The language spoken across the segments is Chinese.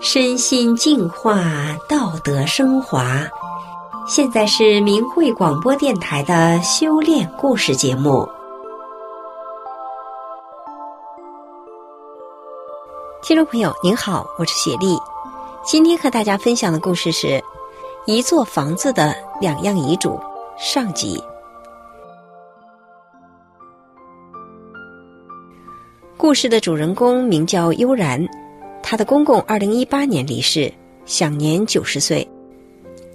身心净化，道德升华。现在是明慧广播电台的修炼故事节目。听众朋友您好，我是雪莉。今天和大家分享的故事是《一座房子的两样遗嘱》上集。故事的主人公名叫悠然，他的公公二零一八年离世，享年九十岁。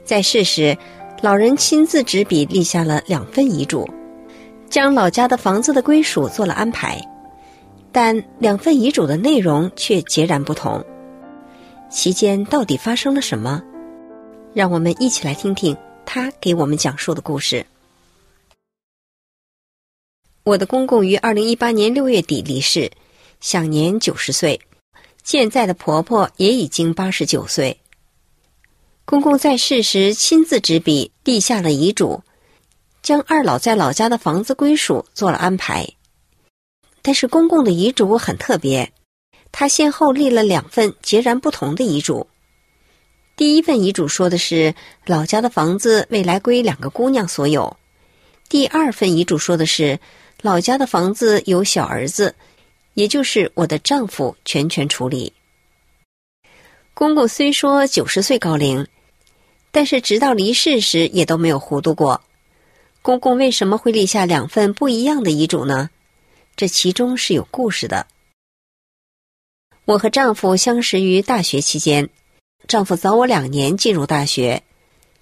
在世时，老人亲自执笔立下了两份遗嘱，将老家的房子的归属做了安排，但两份遗嘱的内容却截然不同。其间到底发生了什么？让我们一起来听听他给我们讲述的故事。我的公公于二零一八年六月底离世，享年九十岁。现在的婆婆也已经八十九岁。公公在世时亲自执笔立下了遗嘱，将二老在老家的房子归属做了安排。但是公公的遗嘱很特别，他先后立了两份截然不同的遗嘱。第一份遗嘱说的是老家的房子未来归两个姑娘所有，第二份遗嘱说的是。老家的房子由小儿子，也就是我的丈夫全权处理。公公虽说九十岁高龄，但是直到离世时也都没有糊涂过。公公为什么会立下两份不一样的遗嘱呢？这其中是有故事的。我和丈夫相识于大学期间，丈夫早我两年进入大学，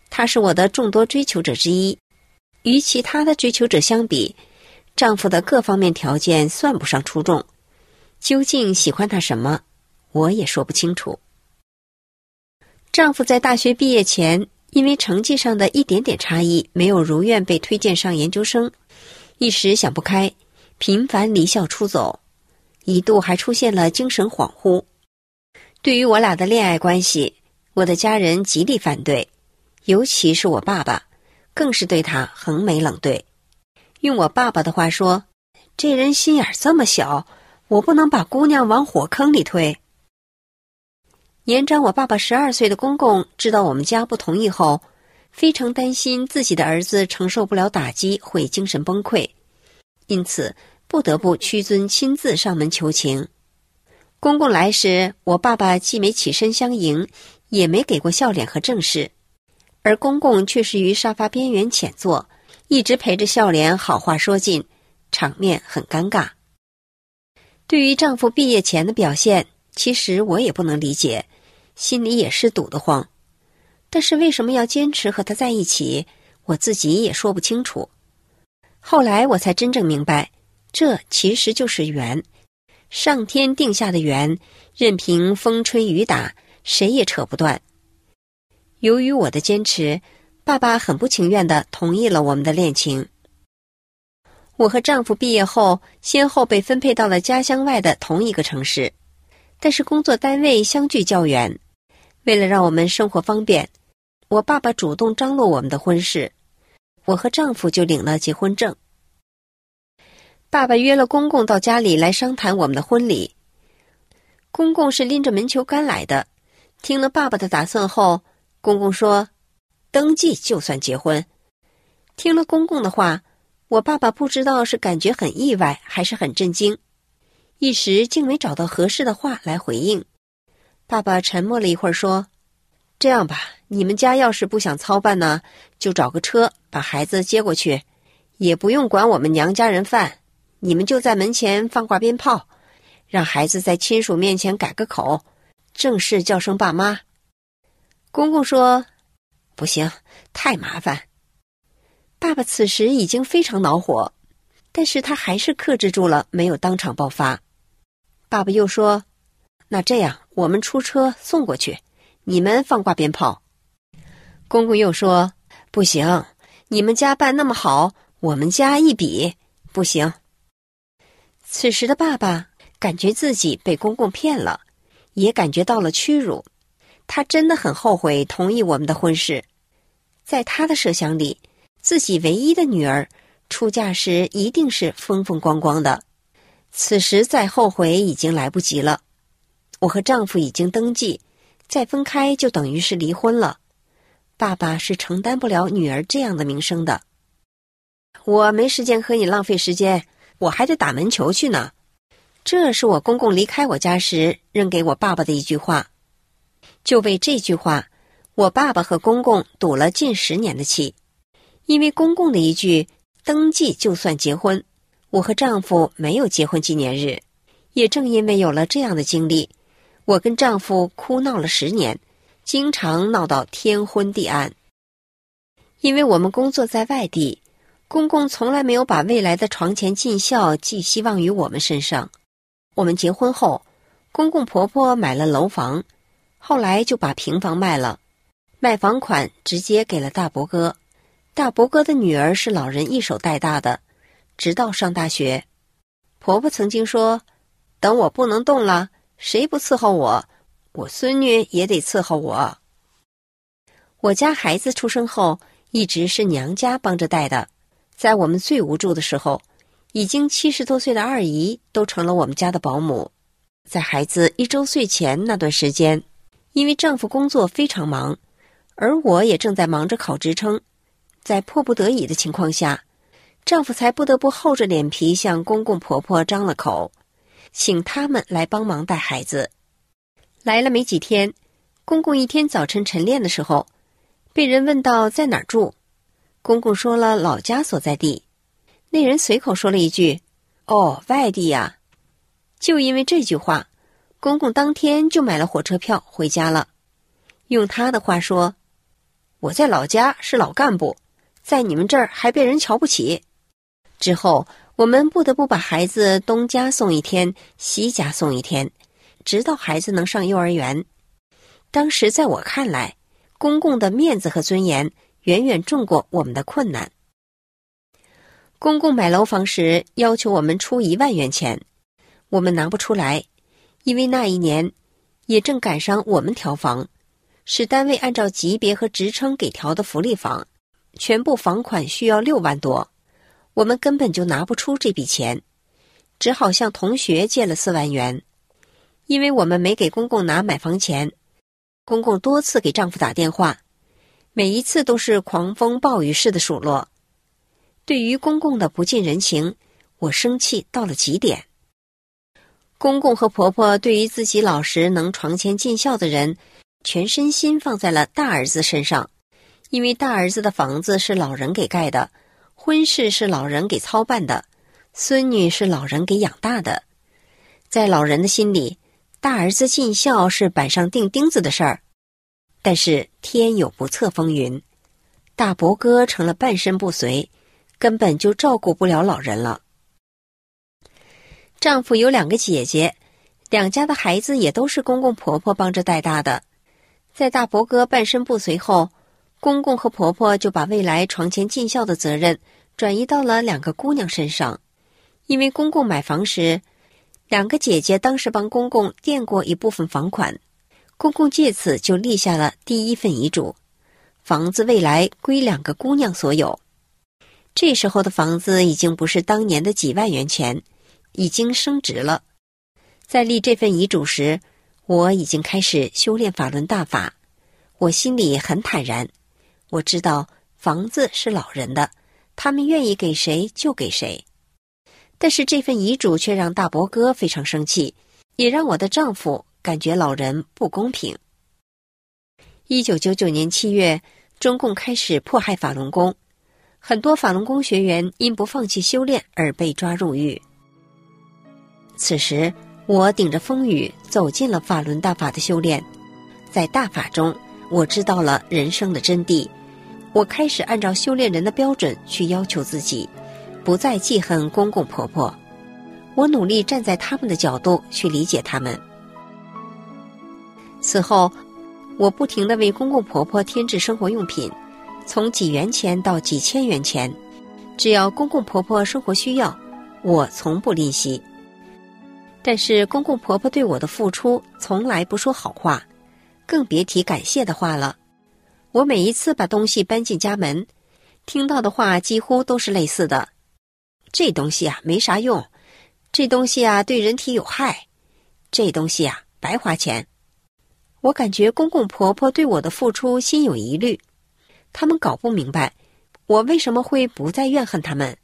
他是我的众多追求者之一。与其他的追求者相比，丈夫的各方面条件算不上出众，究竟喜欢他什么，我也说不清楚。丈夫在大学毕业前，因为成绩上的一点点差异，没有如愿被推荐上研究生，一时想不开，频繁离校出走，一度还出现了精神恍惚。对于我俩的恋爱关系，我的家人极力反对，尤其是我爸爸，更是对他横眉冷对。用我爸爸的话说，这人心眼这么小，我不能把姑娘往火坑里推。年长我爸爸十二岁的公公知道我们家不同意后，非常担心自己的儿子承受不了打击会精神崩溃，因此不得不屈尊亲自上门求情。公公来时，我爸爸既没起身相迎，也没给过笑脸和正视，而公公却是于沙发边缘浅坐。一直陪着笑脸，好话说尽，场面很尴尬。对于丈夫毕业前的表现，其实我也不能理解，心里也是堵得慌。但是为什么要坚持和他在一起，我自己也说不清楚。后来我才真正明白，这其实就是缘，上天定下的缘，任凭风吹雨打，谁也扯不断。由于我的坚持。爸爸很不情愿的同意了我们的恋情。我和丈夫毕业后，先后被分配到了家乡外的同一个城市，但是工作单位相距较远。为了让我们生活方便，我爸爸主动张罗我们的婚事，我和丈夫就领了结婚证。爸爸约了公公到家里来商谈我们的婚礼。公公是拎着门球杆来的，听了爸爸的打算后，公公说。登记就算结婚。听了公公的话，我爸爸不知道是感觉很意外，还是很震惊，一时竟没找到合适的话来回应。爸爸沉默了一会儿，说：“这样吧，你们家要是不想操办呢，就找个车把孩子接过去，也不用管我们娘家人饭，你们就在门前放挂鞭炮，让孩子在亲属面前改个口，正式叫声爸妈。”公公说。不行，太麻烦。爸爸此时已经非常恼火，但是他还是克制住了，没有当场爆发。爸爸又说：“那这样，我们出车送过去，你们放挂鞭炮。”公公又说：“不行，你们家办那么好，我们家一比，不行。”此时的爸爸感觉自己被公公骗了，也感觉到了屈辱。他真的很后悔同意我们的婚事，在他的设想里，自己唯一的女儿出嫁时一定是风风光光的。此时再后悔已经来不及了。我和丈夫已经登记，再分开就等于是离婚了。爸爸是承担不了女儿这样的名声的。我没时间和你浪费时间，我还得打门球去呢。这是我公公离开我家时扔给我爸爸的一句话。就为这句话，我爸爸和公公赌了近十年的气。因为公公的一句“登记就算结婚”，我和丈夫没有结婚纪念日。也正因为有了这样的经历，我跟丈夫哭闹了十年，经常闹到天昏地暗。因为我们工作在外地，公公从来没有把未来的床前尽孝寄希望于我们身上。我们结婚后，公公婆婆买了楼房，后来就把平房卖了，卖房款直接给了大伯哥。大伯哥的女儿是老人一手带大的，直到上大学。婆婆曾经说。等我不能动了，谁不伺候我？我孙女也得伺候我。我家孩子出生后，一直是娘家帮着带的。在我们最无助的时候，已经七十多岁的二姨都成了我们家的保姆。在孩子一周岁前那段时间，因为丈夫工作非常忙，而我也正在忙着考职称，在迫不得已的情况下，丈夫才不得不厚着脸皮向公公婆婆张了口。请他们来帮忙带孩子。来了没几天，公公一天早晨晨练的时候，被人问到在哪儿住，公公说了老家所在地。那人随口说了一句：“哦，外地呀。”就因为这句话，公公当天就买了火车票回家了。用他的话说：“我在老家是老干部，在你们这儿还被人瞧不起。”之后。我们不得不把孩子东家送一天，西家送一天，直到孩子能上幼儿园。当时在我看来，公公的面子和尊严远远重过我们的困难。公公买楼房时要求我们出一万元钱，我们拿不出来，因为那一年也正赶上我们调房，是单位按照级别和职称给调的福利房，全部房款需要六万多。我们根本就拿不出这笔钱，只好向同学借了四万元。因为我们没给公公拿买房钱，公公多次给丈夫打电话，每一次都是狂风暴雨似的数落。对于公公的不近人情，我生气到了极点。公公和婆婆对于自己老实能床前尽孝的人，全身心放在了大儿子身上，因为大儿子的房子是老人给盖的。婚事是老人给操办的，孙女是老人给养大的，在老人的心里，大儿子尽孝是板上钉钉子的事儿。但是天有不测风云，大伯哥成了半身不遂，根本就照顾不了老人了。丈夫有两个姐姐，两家的孩子也都是公公婆婆帮着带大的。在大伯哥半身不遂后，公公和婆婆就把未来床前尽孝的责任转移到了两个姑娘身上，因为公公买房时，两个姐姐当时帮公公垫过一部分房款，公公借此就立下了第一份遗嘱，房子未来归两个姑娘所有。这时候的房子已经不是当年的几万元钱，已经升值了。在立这份遗嘱时，我已经开始修炼法轮大法，我心里很坦然。我知道房子是老人的，他们愿意给谁就给谁。但是这份遗嘱却让大伯哥非常生气，也让我的丈夫感觉老人不公平。一九九九年七月，中共开始迫害法轮功，很多法轮功学员因不放弃修炼而被抓入狱。此时，我顶着风雨走进了法轮大法的修炼，在大法中，我知道了人生的真谛。我开始按照修炼人的标准去要求自己，不再记恨公公婆婆。我努力站在他们的角度去理解他们。此后，我不停的为公公婆婆添置生活用品，从几元钱到几千元钱，只要公公婆婆生活需要，我从不吝惜。但是公公婆婆对我的付出从来不说好话，更别提感谢的话了。我每一次把东西搬进家门，听到的话几乎都是类似的：“这东西啊没啥用，这东西啊对人体有害，这东西啊白花钱。”我感觉公公婆婆对我的付出心有疑虑，他们搞不明白我为什么会不再怨恨他们。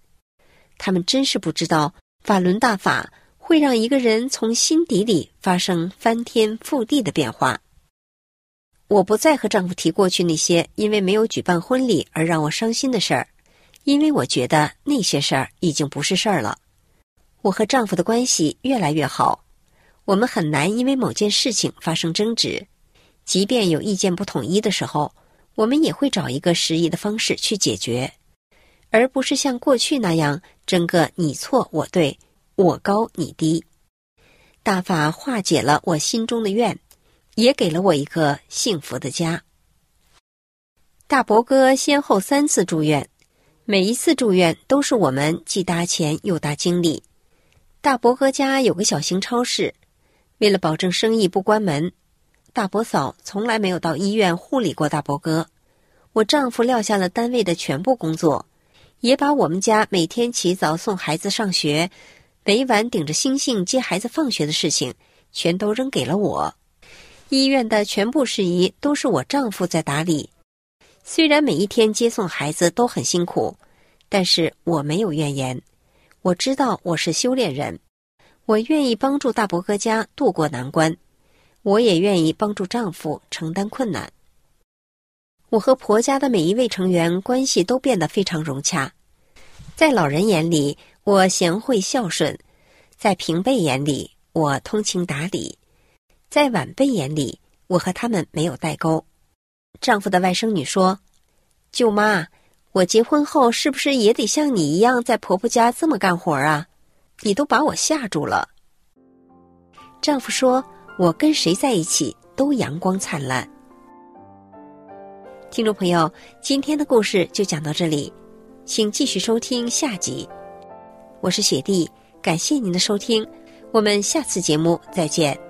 他们真是不知道法轮大法会让一个人从心底里发生翻天覆地的变化。我不再和丈夫提过去那些因为没有举办婚礼而让我伤心的事儿，因为我觉得那些事儿已经不是事儿了。我和丈夫的关系越来越好，我们很难因为某件事情发生争执，即便有意见不统一的时候，我们也会找一个适宜的方式去解决，而不是像过去那样争个你错我对，我高你低。大法化解了我心中的怨。也给了我一个幸福的家。大伯哥先后三次住院，每一次住院都是我们既搭钱又搭精力。大伯哥家有个小型超市，为了保证生意不关门，大伯嫂从来没有到医院护理过大伯哥。我丈夫撂下了单位的全部工作，也把我们家每天起早送孩子上学，每晚顶着星星接孩子放学的事情，全都扔给了我。医院的全部事宜都是我丈夫在打理，虽然每一天接送孩子都很辛苦，但是我没有怨言。我知道我是修炼人，我愿意帮助大伯哥家渡过难关，我也愿意帮助丈夫承担困难。我和婆家的每一位成员关系都变得非常融洽，在老人眼里我贤惠孝顺，在平辈眼里我通情达理。在晚辈眼里，我和他们没有代沟。丈夫的外甥女说：“舅妈，我结婚后是不是也得像你一样在婆婆家这么干活啊？你都把我吓住了。”丈夫说：“我跟谁在一起都阳光灿烂。”听众朋友，今天的故事就讲到这里，请继续收听下集。我是雪莉，感谢您的收听，我们下次节目再见。